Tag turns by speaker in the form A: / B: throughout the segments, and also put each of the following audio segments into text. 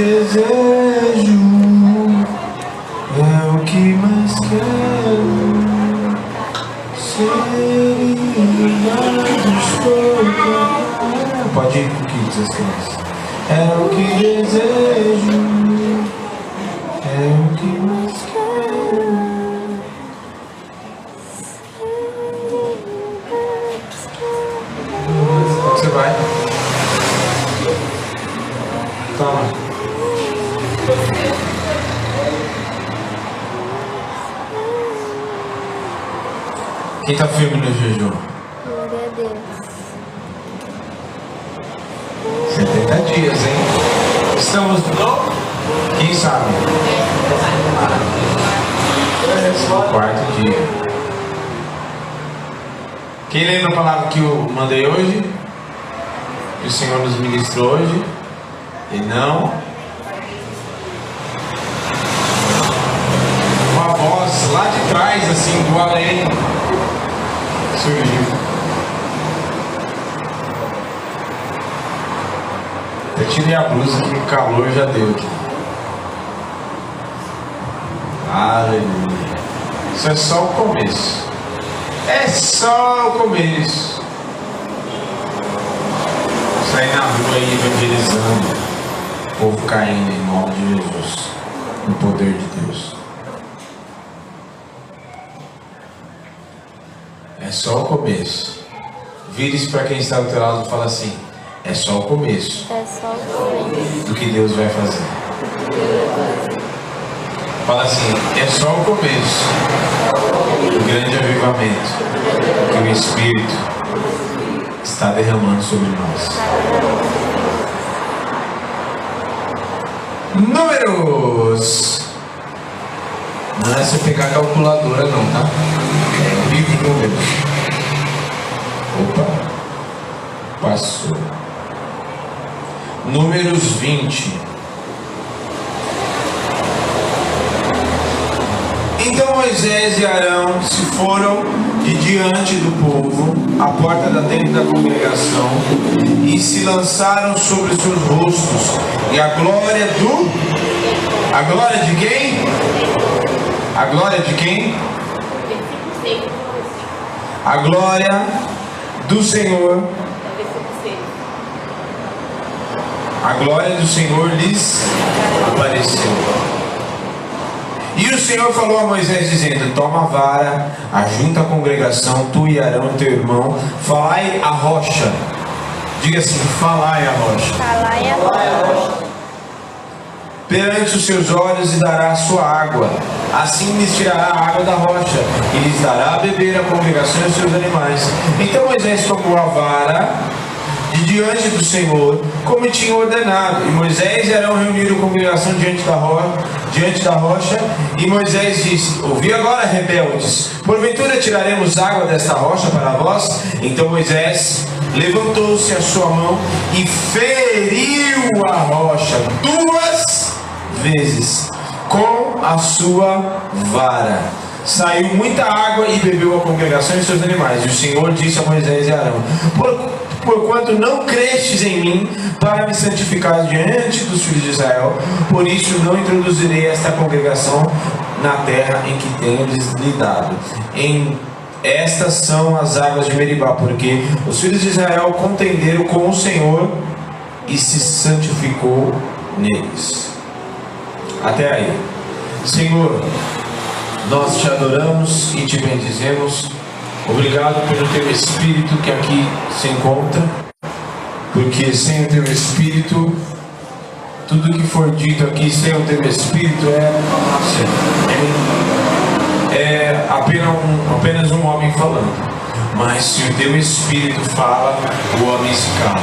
A: desejo, é o que mais quero. Ser iluminados por Pode ir com o que diz as crianças. É o que desejo, Quem tá firme no jejum?
B: Glória a Deus.
A: 70 dias, hein? Estamos no. Quem sabe? No quarto dia. Quem lembra a palavra que eu mandei hoje? Que o Senhor nos ministrou hoje? E não. Uma voz lá de trás, assim, do além, surgiu. Eu tirei a blusa que o calor já deu aqui. Aleluia. Isso é só o começo. É só o começo. Sair na rua aí evangelizando. O povo caindo em nome de Jesus. No poder de Deus. É só o começo. Vire-se para quem está do teu lado e fala assim: é só o começo
B: É só o começo.
A: do que Deus vai fazer. Fala assim, é só o começo do grande avivamento que o Espírito está derramando sobre nós. Números! Não é você pegar a calculadora não, tá? É livro de números. Opa! Passou. Números 20. Então Moisés e Arão se foram de diante do povo, à porta da tenda da congregação, e se lançaram sobre seus rostos, e a glória do. A glória de quem? A glória de quem? A glória do Senhor A glória do Senhor lhes apareceu. E o Senhor falou a Moisés, dizendo: Toma a vara, ajunta a congregação, tu e Arão, teu irmão, falai a rocha. Diga assim: Falai a rocha.
B: Falar e a
A: Perante os seus olhos e dará sua água. Assim lhes tirará a água da rocha, e lhes dará a beber a congregação e os seus animais. Então Moisés tomou a vara de diante do Senhor, como tinha ordenado. E Moisés e Arão reuniram a congregação diante da, ro diante da rocha. E Moisés disse: Ouvi agora, rebeldes, porventura tiraremos água desta rocha para vós? Então Moisés levantou-se a sua mão e feriu a rocha duas vezes com a sua vara. Saiu muita água e bebeu a congregação e seus animais. E o Senhor disse a Moisés e Arão: Por, Porquanto não crestes em mim para me santificar diante dos filhos de Israel, por isso não introduzirei esta congregação na terra em que tenho lhes dado. Em estas são as águas de Meribá, porque os filhos de Israel contenderam com o Senhor e se santificou neles. Até aí. Senhor, nós te adoramos e te bendizemos. Obrigado pelo teu Espírito que aqui se encontra, porque sem o teu Espírito, tudo que for dito aqui sem o teu Espírito é, é, é apenas, um, apenas um homem falando. Mas se o teu Espírito fala, o homem se cala.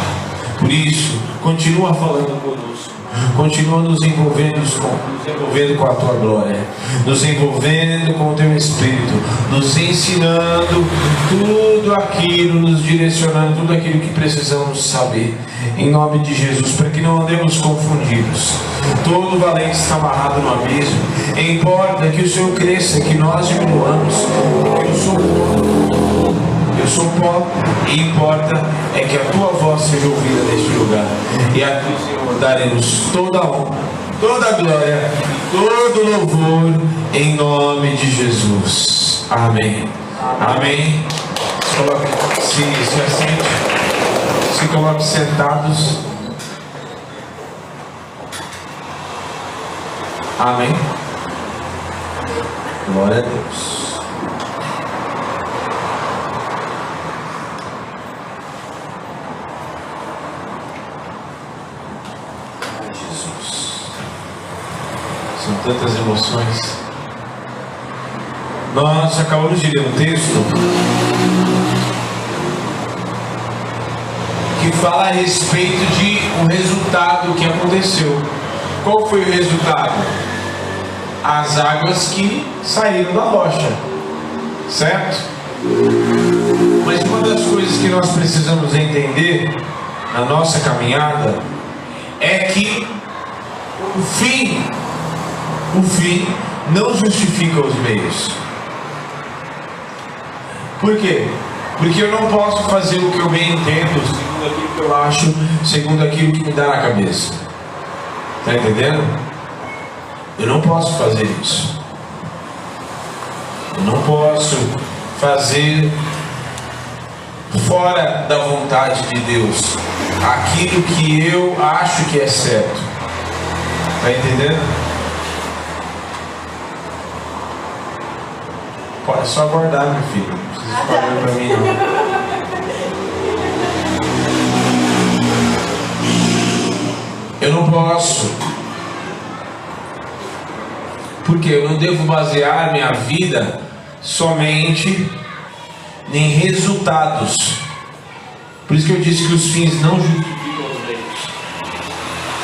A: Por isso, continua falando conosco. Continua nos envolvendo com, nos envolvendo com a tua glória, nos envolvendo com o teu Espírito, nos ensinando tudo aquilo, nos direcionando tudo aquilo que precisamos saber, em nome de Jesus, para que não andemos confundidos. Todo valente está amarrado no abismo, importa que o Senhor cresça, que nós diminuamos, porque eu sou eu eu sou pó e importa é que a tua voz seja ouvida neste lugar. E a ti, Senhor, daremos toda a honra, toda a glória, todo louvor em nome de Jesus. Amém. Amém. Se, se assente, se coloque sentados. Amém. Glória a Deus. Tantas emoções. Nós acabamos de ler um texto que fala a respeito de um resultado que aconteceu. Qual foi o resultado? As águas que saíram da rocha, certo? Mas uma das coisas que nós precisamos entender na nossa caminhada é que o fim, o fim não justifica os meios. Por quê? Porque eu não posso fazer o que eu bem entendo, segundo aquilo que eu acho, segundo aquilo que me dá na cabeça. Está entendendo? Eu não posso fazer isso. Eu não posso fazer fora da vontade de Deus aquilo que eu acho que é certo. Está entendendo? Pode só aguardar, meu filho. Não precisa ficar olhando para mim, não. Eu não posso. Porque eu não devo basear minha vida somente em resultados. Por isso que eu disse que os fins não.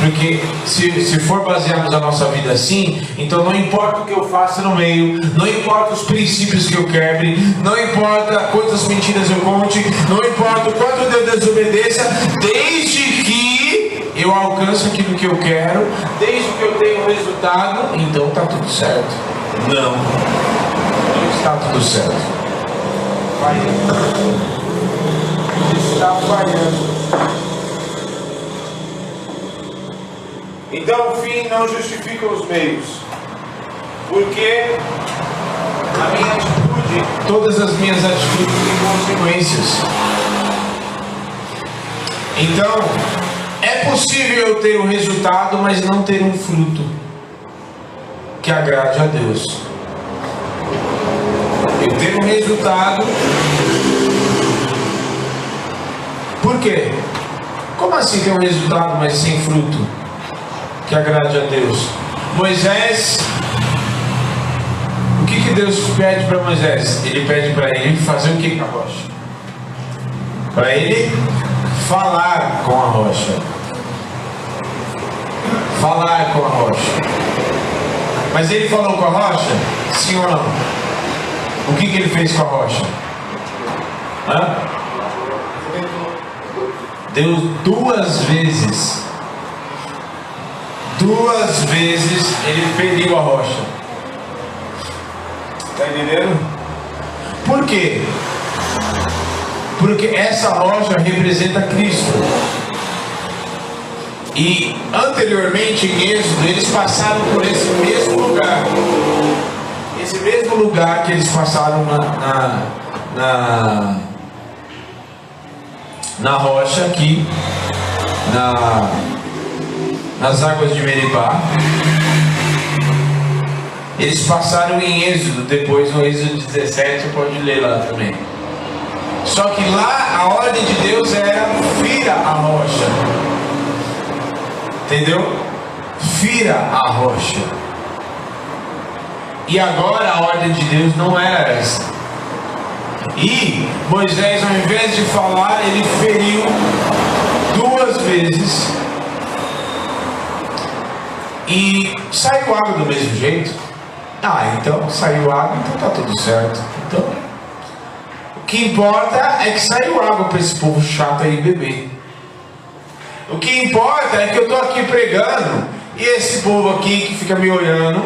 A: Porque se, se for basearmos a nossa vida assim, então não importa o que eu faça no meio, não importa os princípios que eu quebre, não importa quantas mentiras eu conte, não importa o quanto eu desobedeça, desde que eu alcance aquilo que eu quero, desde que eu tenha um resultado, então está tudo certo. Não, não está tudo certo. Falhando. Está falhando. Então o fim não justifica os meios. Porque a minha atitude, todas as minhas atitudes têm consequências. Então, é possível eu ter um resultado, mas não ter um fruto que agrade a Deus. Eu ter um resultado. Por quê? Como assim ter um resultado, mas sem fruto? Que agrade a Deus. Moisés, o que, que Deus pede para Moisés? Ele pede para ele fazer o que com a rocha? Para ele falar com a rocha. Falar com a rocha. Mas ele falou com a rocha? Sim ou não? O que, que ele fez com a rocha? Hã? Deu duas vezes duas vezes ele feriu a rocha. Está entendendo? Por quê? Porque essa rocha representa Cristo. E anteriormente em Êxodo eles passaram por esse mesmo lugar. Esse mesmo lugar que eles passaram na, na, na, na rocha aqui, na, nas águas de Meribá. Eles passaram em Êxodo, depois no Êxodo 17, você pode ler lá também. Só que lá a ordem de Deus era fira a rocha. Entendeu? Fira a rocha. E agora a ordem de Deus não era essa. E Moisés, ao invés de falar, ele feriu duas vezes e saiu água do mesmo jeito. Ah, então saiu água, então tá tudo certo. Então, o que importa é que saiu água para esse povo chato aí beber. O que importa é que eu tô aqui pregando e esse povo aqui que fica me olhando,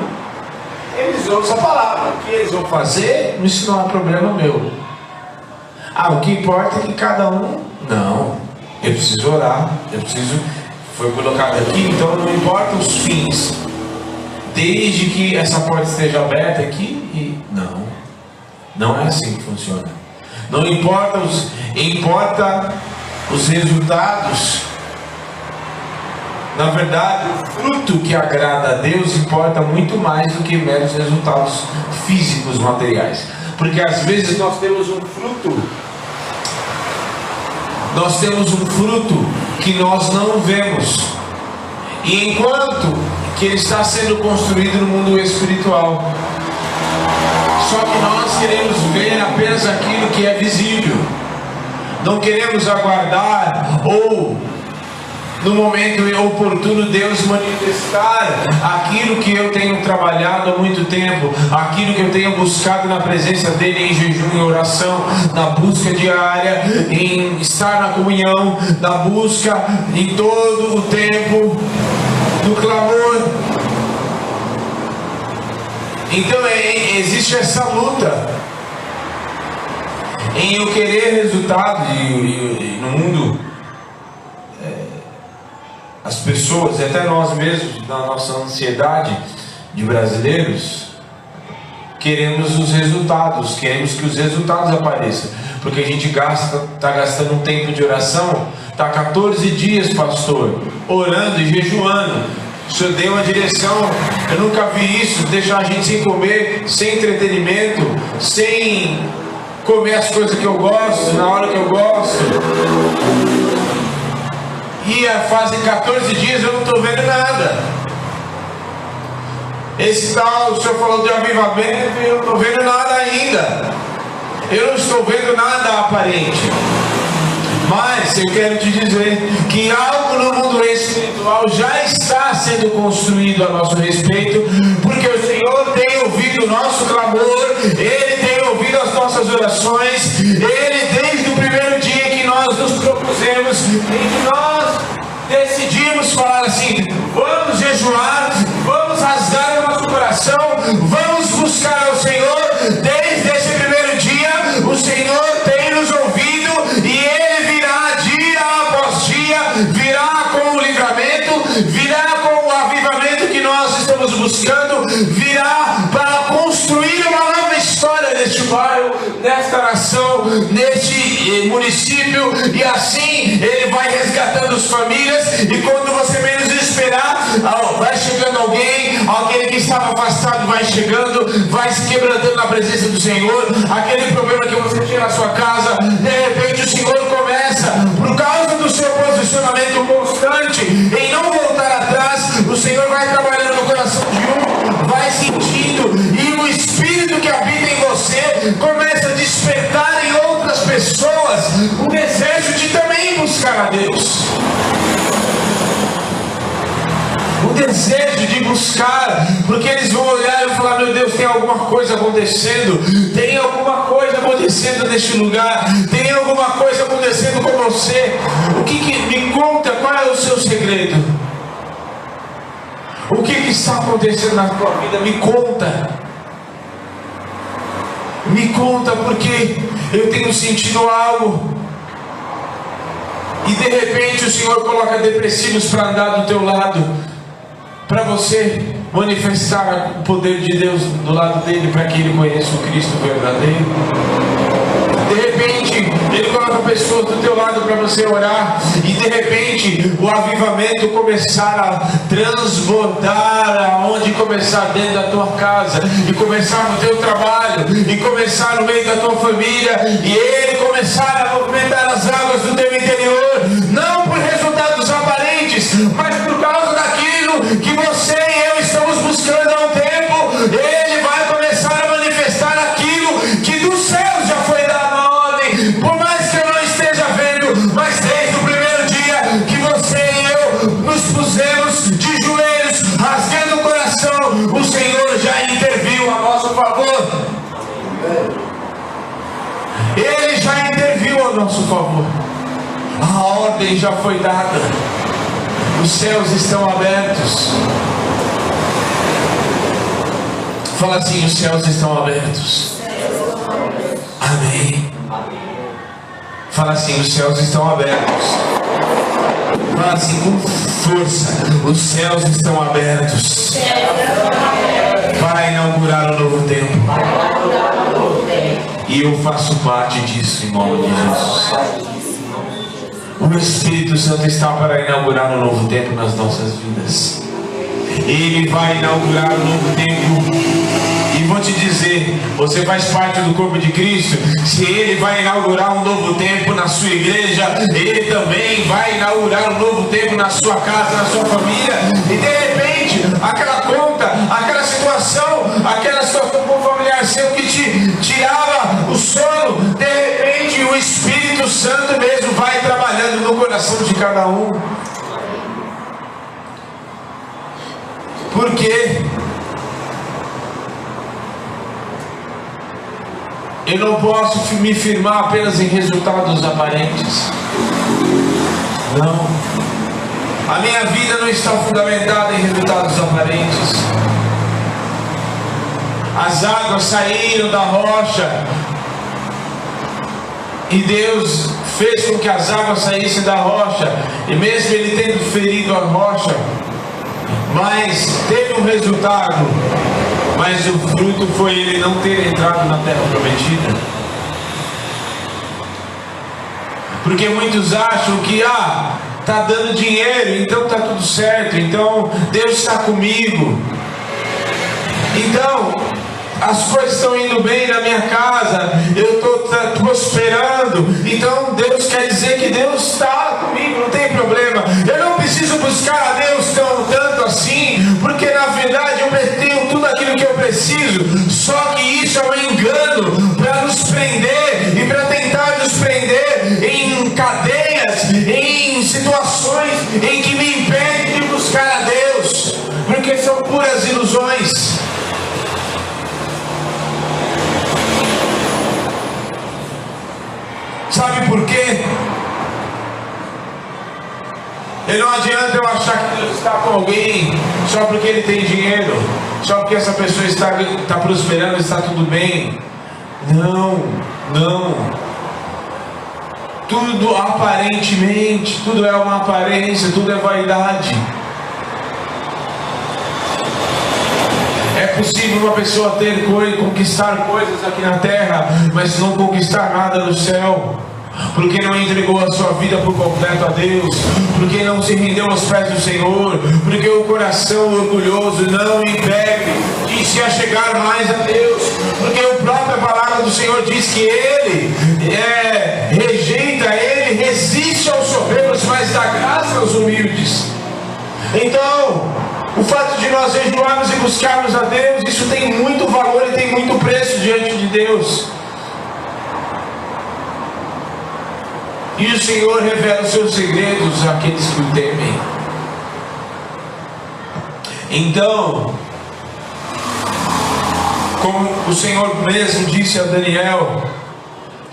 A: eles ouvem essa palavra. O que eles vão fazer, isso não é problema meu. Ah, o que importa é que cada um. Não. Eu preciso orar, eu preciso. Foi colocado aqui, então não importa os fins. Desde que essa porta esteja aberta aqui e. Não. Não é assim que funciona. Não importa os. Importa os resultados. Na verdade, o fruto que agrada a Deus importa muito mais do que meros resultados físicos, materiais. Porque às vezes nós temos um fruto, nós temos um fruto que nós não vemos. E enquanto que ele está sendo construído no mundo espiritual, só que nós queremos ver apenas aquilo que é visível. Não queremos aguardar ou no momento oportuno Deus manifestar aquilo que eu tenho trabalhado há muito tempo, aquilo que eu tenho buscado na presença dele em jejum e oração, na busca diária, em estar na comunhão, na busca em todo o tempo do clamor. Então é, existe essa luta em eu querer resultado e, e, e no mundo as pessoas, e até nós mesmos, na nossa ansiedade de brasileiros, queremos os resultados, queremos que os resultados apareçam, porque a gente gasta, está gastando um tempo de oração, está 14 dias, pastor, orando e jejuando. O Senhor deu uma direção, eu nunca vi isso, deixar a gente sem comer, sem entretenimento, sem comer as coisas que eu gosto, na hora que eu gosto ia fazem 14 dias, eu não estou vendo nada. Esse tal, o senhor falou de avivamento e eu não estou vendo nada ainda. Eu não estou vendo nada aparente. Mas eu quero te dizer que algo no mundo espiritual já está sendo construído a nosso respeito, porque o Senhor tem ouvido o nosso clamor, Ele tem ouvido as nossas orações, Ele propusemos, em que nós decidimos falar assim: vamos jejuar, vamos rasgar o nosso coração, vamos buscar ao Senhor. Desde esse primeiro dia, o Senhor tem nos ouvido e Ele virá dia após dia, virá com o livramento, virá com o avivamento que nós estamos buscando, virá para construir uma nova história neste bairro, nesta nação, município, e assim Ele vai resgatando as famílias, e quando você menos esperar, vai chegando alguém, aquele que estava afastado vai chegando, vai se quebrantando na presença do Senhor, aquele problema que você tinha na sua casa, de repente o Senhor começa, por causa do seu posicionamento constante, em não voltar atrás, o Senhor vai trabalhando no coração de um, vai sentindo, e o Espírito que habita em você começa a despertar em outras pessoas o desejo de também buscar a Deus. O desejo de buscar, porque eles vão olhar e falar: Meu Deus, tem alguma coisa acontecendo, tem alguma coisa acontecendo neste lugar, tem alguma coisa acontecendo com você. O que, que me conta qual é o seu segredo? O que, que está acontecendo na tua vida? Me conta. Me conta porque eu tenho sentido algo. E de repente o Senhor coloca depressivos para andar do teu lado, para você manifestar o poder de Deus do lado dele, para que ele conheça o Cristo verdadeiro. Ele coloca pessoas do teu lado para você orar, e de repente o avivamento começar a transbordar aonde começar dentro da tua casa, e começar no teu trabalho, e começar no meio da tua família, e Ele começar a movimentar as águas do teu interior, não por resultados aparentes, mas por causa daquilo que você e eu estamos buscando há um tempo. Ele nosso favor. A ordem já foi dada. Os céus estão abertos. Fala assim: os céus estão abertos. Amém. Fala assim: os céus estão abertos. Fala assim com força: os céus estão abertos para inaugurar um novo tempo. Eu faço parte disso em nome de Jesus. O Espírito Santo está para inaugurar um novo tempo nas nossas vidas. Ele vai inaugurar um novo tempo. E vou te dizer, você faz parte do corpo de Cristo. Se ele vai inaugurar um novo tempo na sua igreja, ele também vai inaugurar um novo tempo na sua casa, na sua família. E de repente, aquela conta, aquela situação, aquela situação familiar seu que te tirava sono, de repente o Espírito Santo mesmo vai trabalhando no coração de cada um. Por quê? Eu não posso me firmar apenas em resultados aparentes. Não. A minha vida não está fundamentada em resultados aparentes. As águas saíram da rocha e Deus fez com que as águas saíssem da rocha, e mesmo ele tendo ferido a rocha, mas teve um resultado, mas o fruto foi ele não ter entrado na terra prometida. Porque muitos acham que ah, tá dando dinheiro, então tá tudo certo, então Deus está comigo. Então, as coisas estão indo bem na minha casa, eu estou prosperando, então Deus quer dizer que Deus está comigo, não tem problema. Eu não preciso buscar a Deus tão tanto assim, porque na verdade eu tenho tudo aquilo que eu preciso. Só que isso é um engano E não adianta eu achar que Deus está com alguém só porque ele tem dinheiro, só porque essa pessoa está, está prosperando, está tudo bem. Não, não. Tudo aparentemente, tudo é uma aparência, tudo é vaidade. É possível uma pessoa ter coisa, conquistar coisas aqui na terra, mas não conquistar nada no céu porque não entregou a sua vida por completo a Deus, porque não se rendeu aos pés do Senhor, porque o coração orgulhoso não impede de se achegar mais a Deus, porque a própria palavra do Senhor diz que Ele é, rejeita, Ele resiste aos soberbos, mas dá graça aos humildes. Então, o fato de nós jejuarmos e buscarmos a Deus, isso tem muito valor e tem muito preço diante de Deus. E o Senhor revela os seus segredos àqueles que o temem. Então, como o Senhor mesmo disse a Daniel,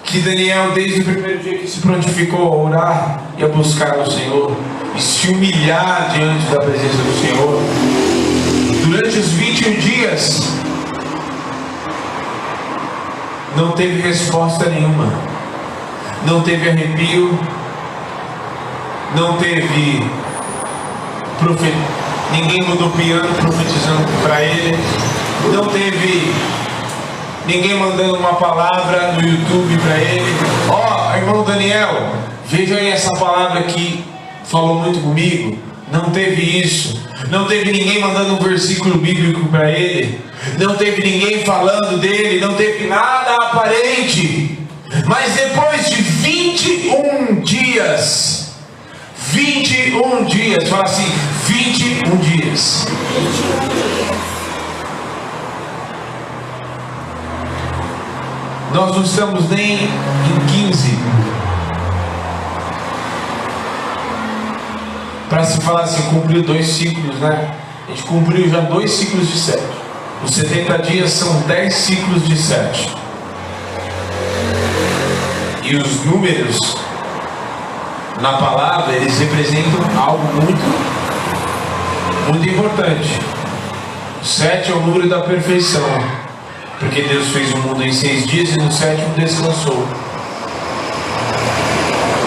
A: que Daniel, desde o primeiro dia que se prontificou a orar e a buscar o Senhor, e se humilhar diante da presença do Senhor, durante os 21 dias, não teve resposta nenhuma não teve arrepio, não teve profet... ninguém mudou piano profetizando para ele, não teve ninguém mandando uma palavra no YouTube para ele. Ó, oh, irmão Daniel, veja aí essa palavra que falou muito comigo. Não teve isso. Não teve ninguém mandando um versículo bíblico para ele. Não teve ninguém falando dele. Não teve nada aparente. Mas depois de 21 dias, 21 dias, fala assim, 21 dias. Nós não estamos nem em 15. Para se falar assim, cumpriu dois ciclos, né? A gente cumpriu já dois ciclos de sete. Os 70 dias são 10 ciclos de sete. E os números na palavra, eles representam algo muito, muito importante. Sete é o número da perfeição. Porque Deus fez o mundo em seis dias e no sétimo descansou.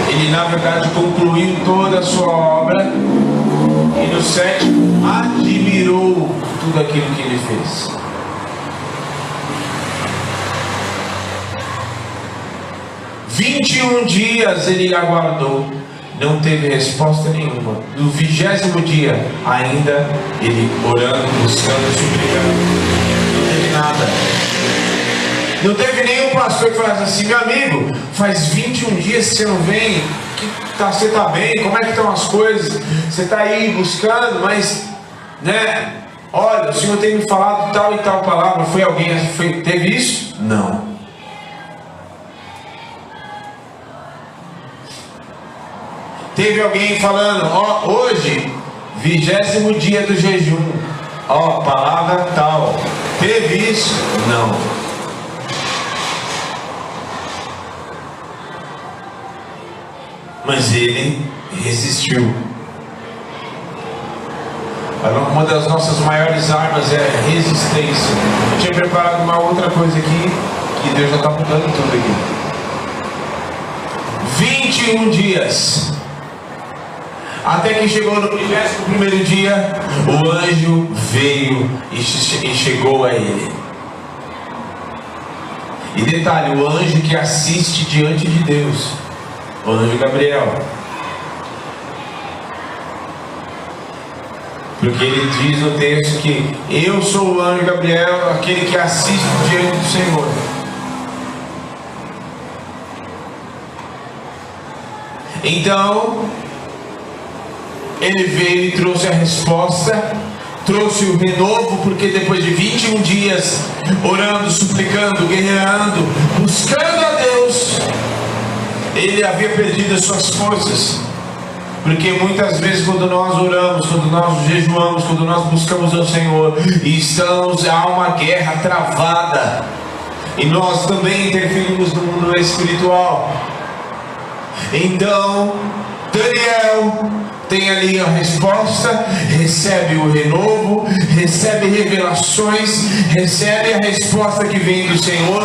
A: Ele, na verdade, concluiu toda a sua obra e no sétimo admirou tudo aquilo que ele fez. Vinte e um dias ele aguardou, não teve resposta nenhuma. No vigésimo dia, ainda ele orando, buscando, suplicando, não teve nada. Não teve nenhum pastor que falasse assim, meu amigo, faz 21 dias que você não vem, que tá, você está bem, como é que estão as coisas? Você está aí buscando, mas, né? Olha, o Senhor tem me falado tal e tal palavra. Foi alguém, foi, teve isso? Não. Teve alguém falando, ó, hoje, vigésimo dia do jejum, ó, palavra tal. Teve isso? Não. Mas ele resistiu. Uma das nossas maiores armas é a resistência. Eu tinha preparado uma outra coisa aqui, que Deus já está mudando tudo aqui. 21 dias. Até que chegou no primeiro dia, o anjo veio e chegou a ele. E detalhe, o anjo que assiste diante de Deus, o anjo Gabriel. Porque ele diz no texto que eu sou o anjo Gabriel, aquele que assiste diante do Senhor. Então, ele veio e trouxe a resposta, trouxe o renovo, porque depois de 21 dias orando, suplicando, guerreando, buscando a Deus, ele havia perdido as suas forças. Porque muitas vezes quando nós oramos, quando nós jejuamos, quando nós buscamos ao Senhor, e estamos, há uma guerra travada. E nós também interferimos no mundo espiritual. Então, Daniel tem ali a resposta, recebe o renovo, recebe revelações, recebe a resposta que vem do Senhor,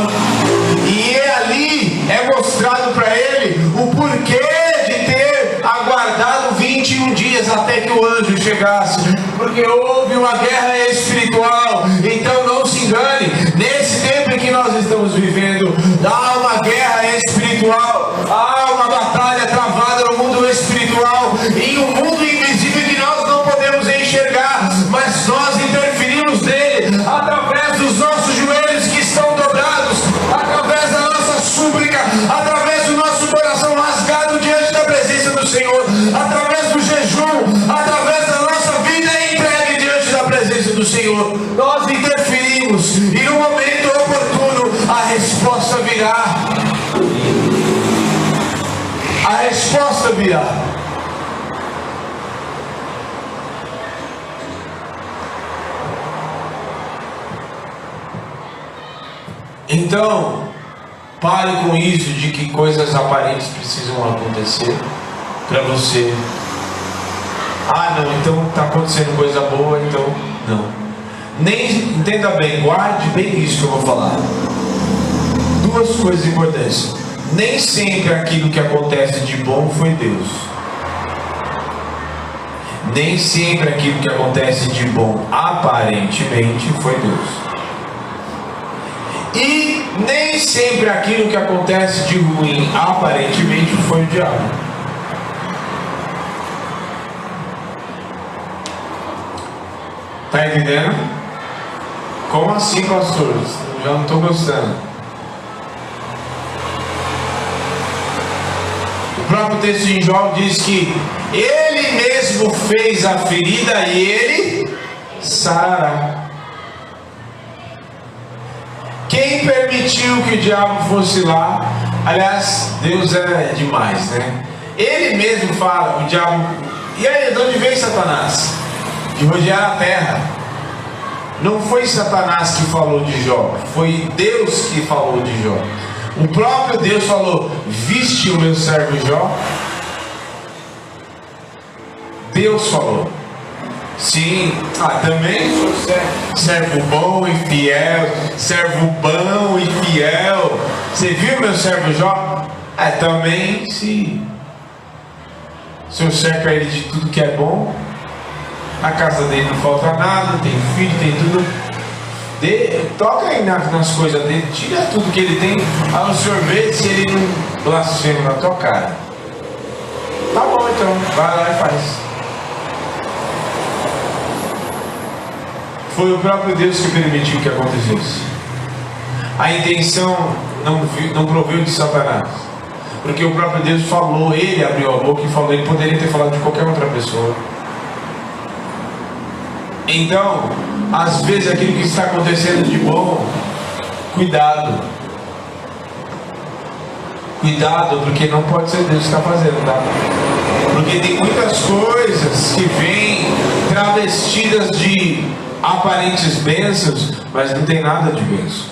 A: e é ali é mostrado para ele o porquê de ter aguardado 21 dias até que o anjo chegasse, porque houve uma guerra espiritual. Então não se engane, nesse tempo em que nós estamos vivendo, há uma guerra espiritual, Então, pare com isso de que coisas aparentes precisam acontecer para você. Ah, não, então está acontecendo coisa boa, então não. Nem entenda bem, guarde bem isso que eu vou falar. Duas coisas importantes. Nem sempre aquilo que acontece de bom foi Deus. Nem sempre aquilo que acontece de bom aparentemente foi Deus. Nem sempre aquilo que acontece de ruim aparentemente foi o diabo. Tá entendendo? Como assim, pastor? Já não estou gostando. O próprio texto de Jó diz que ele mesmo fez a ferida e ele sarará. Quem permitiu que o diabo fosse lá? Aliás, Deus é demais, né? Ele mesmo fala, o diabo. E aí, de onde veio Satanás? De rodear a terra. Não foi Satanás que falou de Jó, foi Deus que falou de Jó. O próprio Deus falou: Viste o meu servo Jó? Deus falou. Sim, ah, também servo bom e fiel, servo bom e fiel. Você viu meu servo Jó? É, também sim. O Senhor cerca ele de tudo que é bom. Na casa dele não falta nada, tem filho, tem tudo. Dê, toca aí nas, nas coisas dele, tira tudo que ele tem. Aí o Senhor se ele não blasfema na tua cara. Tá bom então, vai lá e faz. Foi o próprio Deus que permitiu que acontecesse. A intenção não, não proveu de Satanás. Porque o próprio Deus falou, ele abriu a boca e falou, ele poderia ter falado de qualquer outra pessoa. Então, às vezes aquilo que está acontecendo de bom, cuidado. Cuidado, porque não pode ser Deus que está fazendo, tá? Porque tem muitas coisas que vêm travestidas de aparentes bênçãos, mas não tem nada de bênção.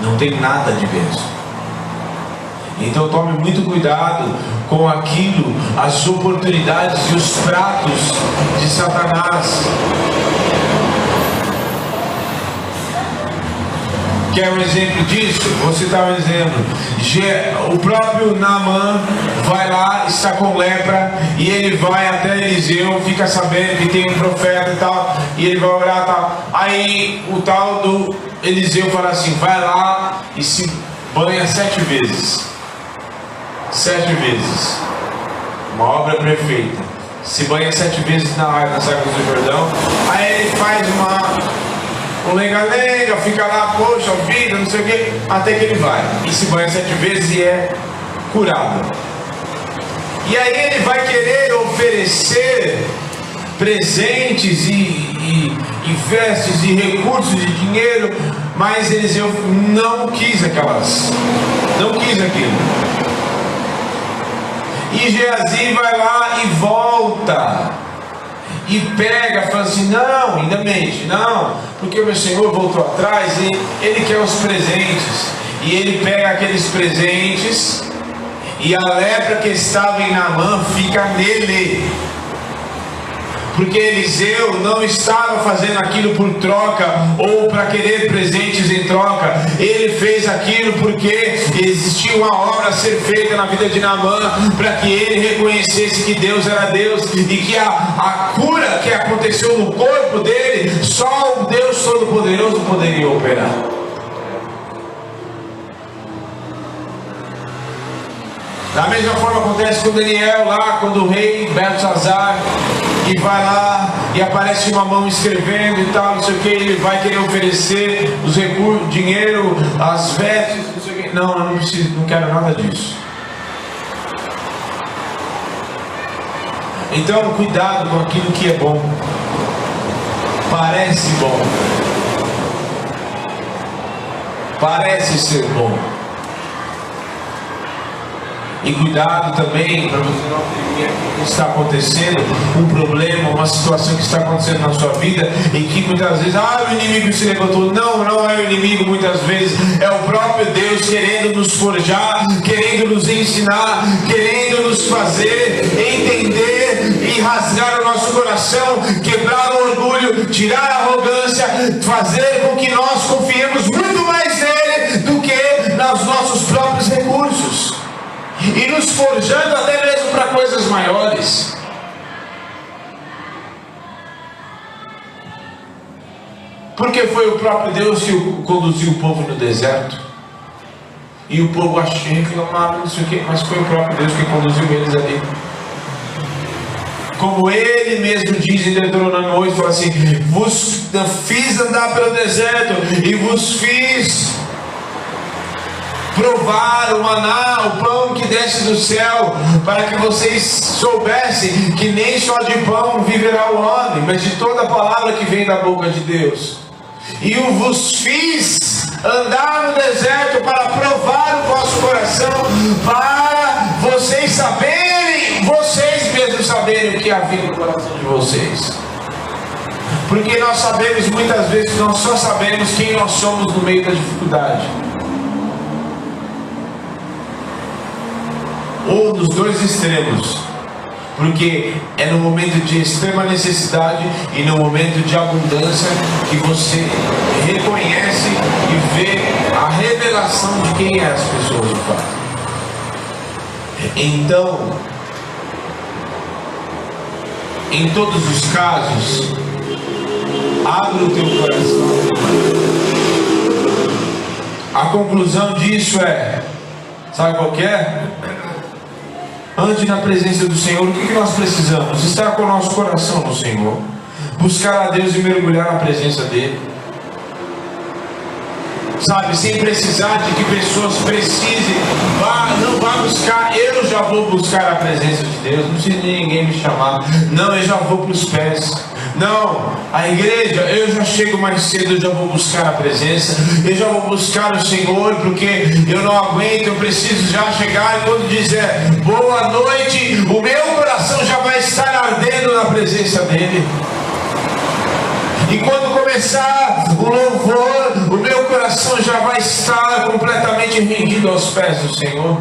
A: Não tem nada de bênção. Então tome muito cuidado com aquilo, as oportunidades e os pratos de Satanás. Quer um exemplo disso? Vou citar um exemplo. O próprio Naamã vai lá, está com lepra, e ele vai até Eliseu, fica sabendo que tem um profeta e tal, e ele vai orar e tal. Aí o tal do Eliseu fala assim: vai lá e se banha sete vezes. Sete vezes. Uma obra perfeita. Se banha sete vezes na água nas águas do Jordão. Aí ele faz uma um lenga-lenga, fica lá, poxa vida, não sei o que, até que ele vai. E se banha sete vezes e é curado. E aí ele vai querer oferecer presentes e, e, e vestes e recursos de dinheiro, mas Eliseu não quis aquelas, não quis aquilo. E Geazi vai lá e volta e pega, fala assim, não, ainda mente, não, porque o meu Senhor voltou atrás e ele quer os presentes. E ele pega aqueles presentes e a lepra que estava em Naamã fica nele. Porque Eliseu não estava fazendo aquilo por troca ou para querer presentes em troca. Ele fez aquilo porque existia uma obra a ser feita na vida de Naamã para que ele reconhecesse que Deus era Deus e que a, a cura que aconteceu no corpo dele, só o Deus Todo-Poderoso poderia operar. Da mesma forma acontece com Daniel lá, quando o rei Belsazar e vai lá e aparece uma mão escrevendo e tal, não sei o que, ele vai querer oferecer os recursos, dinheiro, as vestes, não sei o que. Não, eu não preciso, não quero nada disso. Então, cuidado com aquilo que é bom. Parece bom. Parece ser bom. E cuidado também para você não oprimir aquilo que está acontecendo, um problema, uma situação que está acontecendo na sua vida, e que muitas vezes, ah, o inimigo se levantou. Não, não é o inimigo, muitas vezes, é o próprio Deus querendo nos forjar, querendo nos ensinar, querendo nos fazer entender e rasgar o nosso coração, quebrar o orgulho, tirar a arrogância, fazer com que nós confiemos muito mais nele do que nos nossos próprios recursos e nos forjando até mesmo para coisas maiores. Porque foi o próprio Deus que conduziu o povo no deserto. E o povo achou reclamava, não sei o quê, mas foi o próprio Deus que conduziu eles ali. Como ele mesmo diz em Deuteronômio 8, fala assim: Vos fiz andar pelo deserto e vos fiz provar o maná, o pão que desce do céu, para que vocês soubessem que nem só de pão viverá o homem, mas de toda palavra que vem da boca de Deus. E o vos fiz andar no deserto para provar o vosso coração, para vocês saberem, vocês mesmos saberem o que havia no coração de vocês. Porque nós sabemos muitas vezes, nós só sabemos quem nós somos no meio da dificuldade. Ou dos dois extremos, porque é no momento de extrema necessidade e no momento de abundância que você reconhece e vê a revelação de quem é as pessoas de fato. Então, em todos os casos, abre o teu coração. A conclusão disso é, sabe qual é? Ande na presença do Senhor, o que, que nós precisamos? Estar com o nosso coração no Senhor, buscar a Deus e mergulhar na presença dEle. Sabe, sem precisar de que pessoas precisem, vá, não vá buscar, eu já vou buscar a presença de Deus, não precisa de ninguém me chamar, não, eu já vou para os pés. Não, a igreja, eu já chego mais cedo, eu já vou buscar a presença, eu já vou buscar o Senhor, porque eu não aguento, eu preciso já chegar e quando dizer boa noite, o meu coração já vai estar ardendo na presença dEle. E quando começar o louvor, o meu coração já vai estar completamente rendido aos pés do Senhor.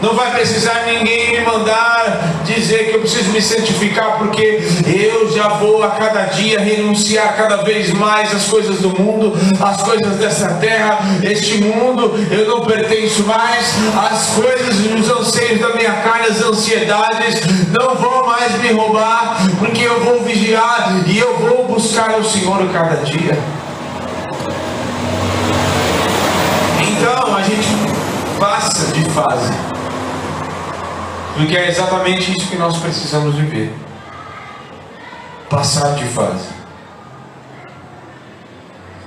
A: Não vai precisar ninguém me mandar dizer que eu preciso me santificar, porque eu já vou a cada dia renunciar cada vez mais às coisas do mundo, às coisas dessa terra, este mundo, eu não pertenço mais, as coisas, os anseios da minha carne, as ansiedades, não vão mais me roubar, porque eu vou vigiar e eu vou buscar o Senhor cada dia. Então a gente passa de fase. Porque é exatamente isso que nós precisamos viver. Passar de fase.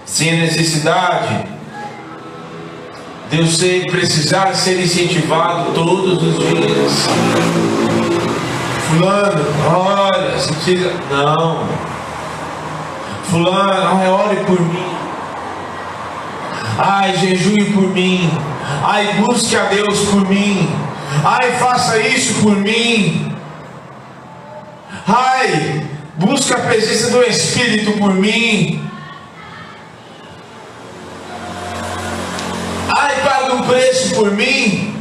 A: Sem necessidade de eu ser, precisar ser incentivado todos os dias. Fulano, olha, você precisa. Não. Fulano, ore por mim. Ai, jejue por mim. Ai, busque a Deus por mim. Ai, faça isso por mim. Ai, busca a presença do Espírito por mim. Ai, pague um preço por mim.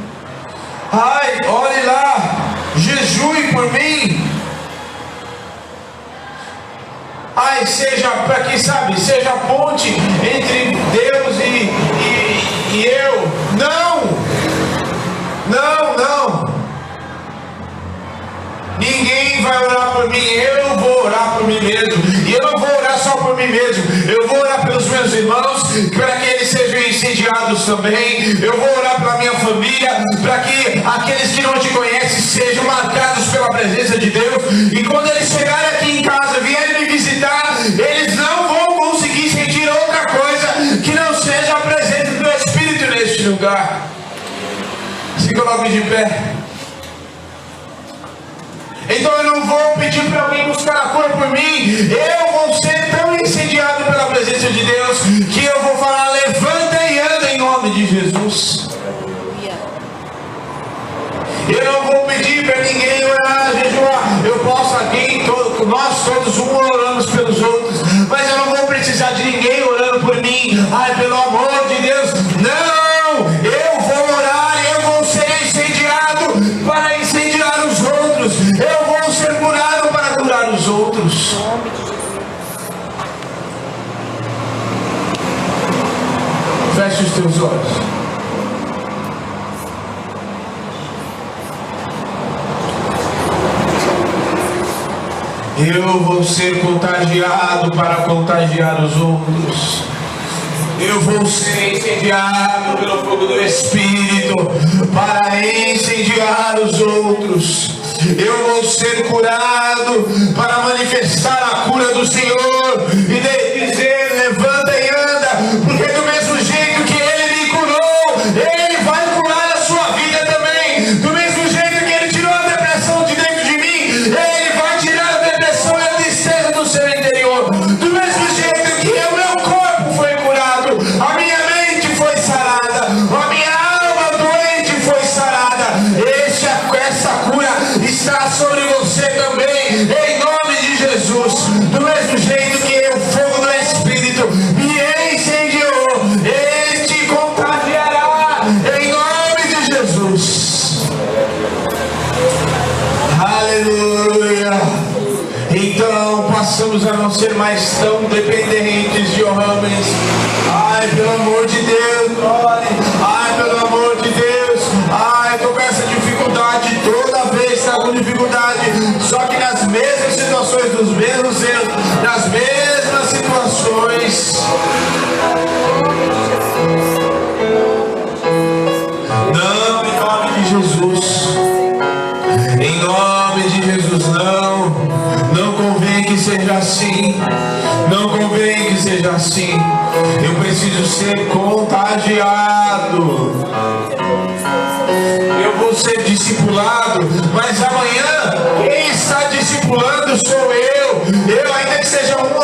A: Ai, olhe lá, jejue por mim. Ai, seja, para quem sabe, seja ponte entre Deus e, e, e eu. Não! Não, não. Vai orar por mim, eu vou orar por mim mesmo. E eu não vou orar só por mim mesmo, eu vou orar pelos meus irmãos, para que eles sejam incendiados também. Eu vou orar pela minha família, para que aqueles que não te conhecem sejam marcados pela presença de Deus. E quando eles chegarem aqui em casa, vierem me visitar, eles não vão conseguir sentir outra coisa que não seja a presença do Espírito neste lugar. Se coloque de pé. Então eu não vou pedir para alguém buscar a cura por mim. Eu vou ser tão incendiado pela presença de Deus que eu vou falar: levanta e anda em nome de Jesus. Eu não vou pedir para ninguém orar. Eu vou ser contagiado para contagiar os outros. Eu vou ser incendiado pelo fogo do Espírito para incendiar os outros. Eu vou ser curado para manifestar a cura do Senhor e a não ser mais tão assim. Não convém que seja assim. Eu preciso ser contagiado. Eu vou ser discipulado, mas amanhã quem está discipulando sou eu. Eu, ainda que seja um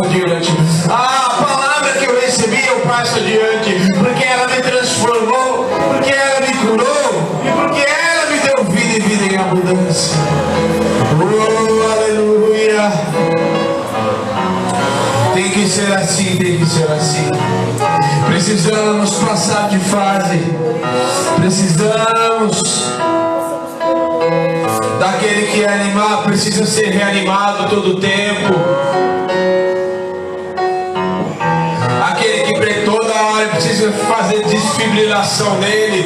A: passo adiante. A palavra que eu recebi, eu passo adiante, porque ela me transformou, porque ela me curou e porque ela me deu vida e vida em abundância. Oh, aleluia! Tem que ser assim, tem que ser assim. Precisamos passar de fase. Precisamos daquele que é animado, precisa ser reanimado todo o tempo. Precisa fazer desfibrilação nele,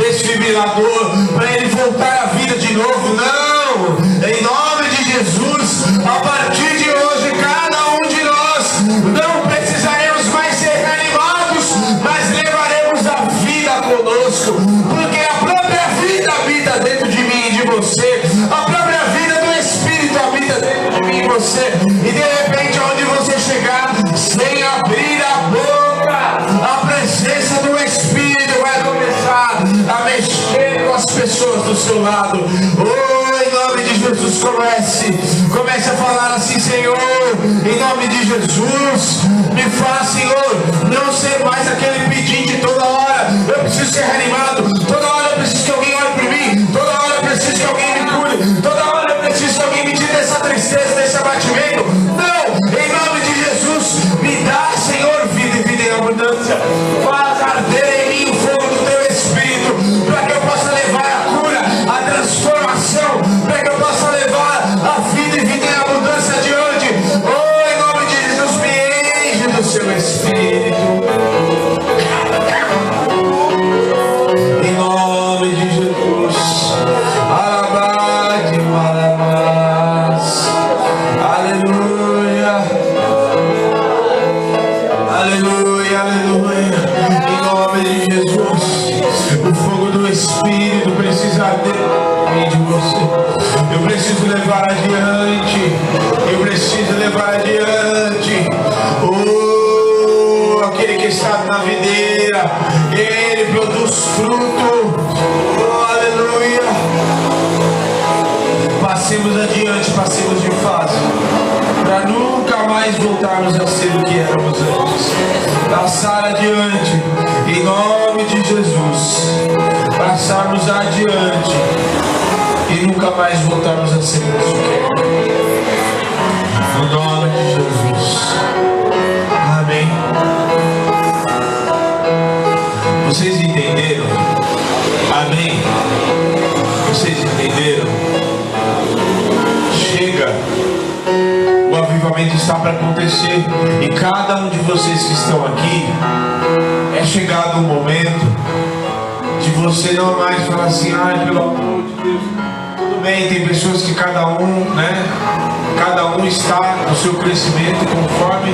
A: desfibrilador, para ele voltar à vida de novo. Não! Em nome as pessoas do seu lado. Oh, em nome de Jesus, comece, comece a falar assim, Senhor, em nome de Jesus, me faz, Senhor, não ser mais aquele pedinte toda hora. Eu preciso ser reanimado, toda hora eu preciso que alguém olhe para mim, toda hora eu preciso que alguém me cure, toda hora eu preciso que alguém me tire dessa tristeza, voltarmos a ser o que éramos antes. Passar adiante, em nome de Jesus. Passarmos adiante e nunca mais voltarmos a ser o que éramos. No nome de Jesus. Avivamento está para acontecer. E cada um de vocês que estão aqui, é chegado um momento de você não mais falar assim, ai, pelo amor de Deus. Tudo bem, tem pessoas que cada um, né? Cada um está no seu crescimento conforme,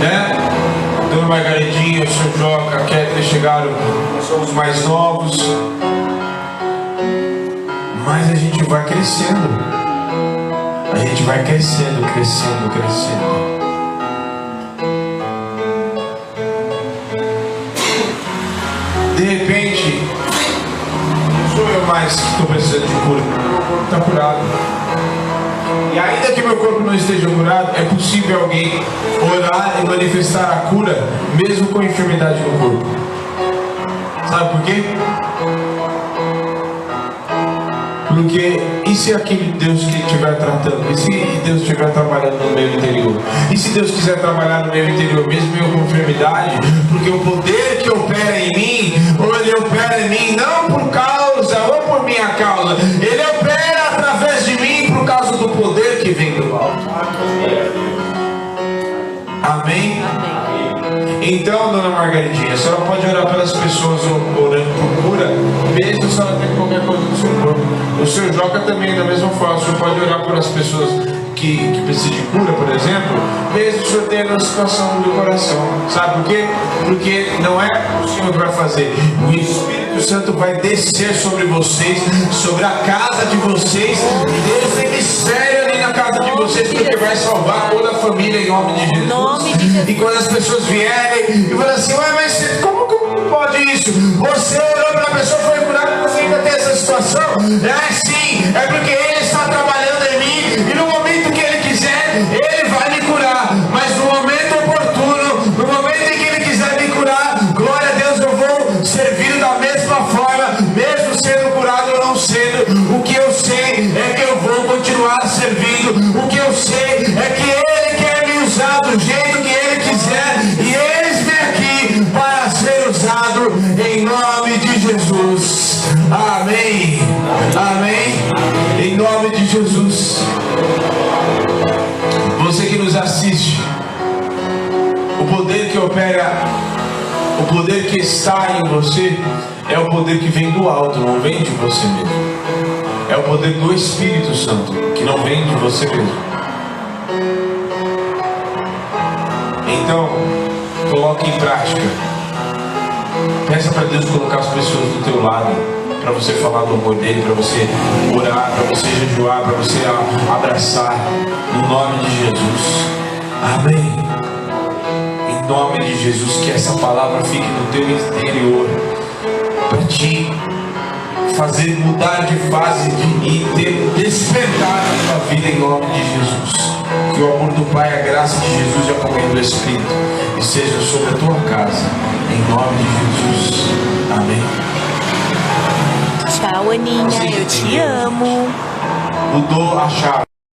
A: né? Dona Margaridinha, o Sr. Joca, a Kétia chegaram, somos mais novos. Mas a gente vai crescendo. A gente vai crescendo, crescendo, crescendo. De repente, não sou eu mais que estou precisando de cura, meu corpo está curado. E ainda que meu corpo não esteja curado, é possível alguém orar e manifestar a cura, mesmo com enfermidade no corpo. Sabe por quê? Porque e se aquele Deus que estiver tratando, e se Deus estiver trabalhando no meu interior? E se Deus quiser trabalhar no meu interior, mesmo com enfermidade? Porque o poder que opera em mim opera em mim, não por causa ou por minha causa. Ele opera através de mim por causa do poder que vem do alto. Então, dona Margaritinha, a senhora pode orar pelas pessoas orando por cura, mesmo se ela tem qualquer coisa no seu corpo. O senhor Joca também, da mesma forma, o senhor pode orar por as pessoas que, que precisam de cura, por exemplo, mesmo que o senhor tenha uma situação do coração. Sabe por quê? Porque não é o senhor que vai fazer, o Espírito Santo vai descer sobre vocês, sobre a casa de vocês, Deus tem mistério casa de vocês, porque vai salvar toda a família em nome de Jesus.
C: Nome de Jesus.
A: E quando as pessoas vierem e falam assim, ué, mas como, como pode isso? Você orou para a pessoa foi curada, você ainda tem essa situação? É sim, é porque Ele está trabalhando em mim e no momento que Ele quiser, Ele vai me curar. Mas no momento oportuno, no momento em que Ele quiser me curar, glória a Deus, eu vou servir da mesma forma, mesmo sendo curado ou não sendo. Opera, o poder que está em você, é o poder que vem do alto, não vem de você mesmo. É o poder do Espírito Santo, que não vem de você mesmo. Então, coloque em prática. Peça para Deus colocar as pessoas do teu lado, para você falar do amor dele, para você orar, para você jejuar, para você abraçar, no nome de Jesus. Amém. Em nome de Jesus, que essa palavra fique no teu interior, para te fazer mudar de fase e ter despertar na tua vida em nome de Jesus. Que o amor do Pai, a graça de Jesus e a comunhão do Espírito esteja sobre a tua casa, em nome de Jesus. Amém.
C: Tchau, Aninha. Eu te amo.
A: Mudou a chave.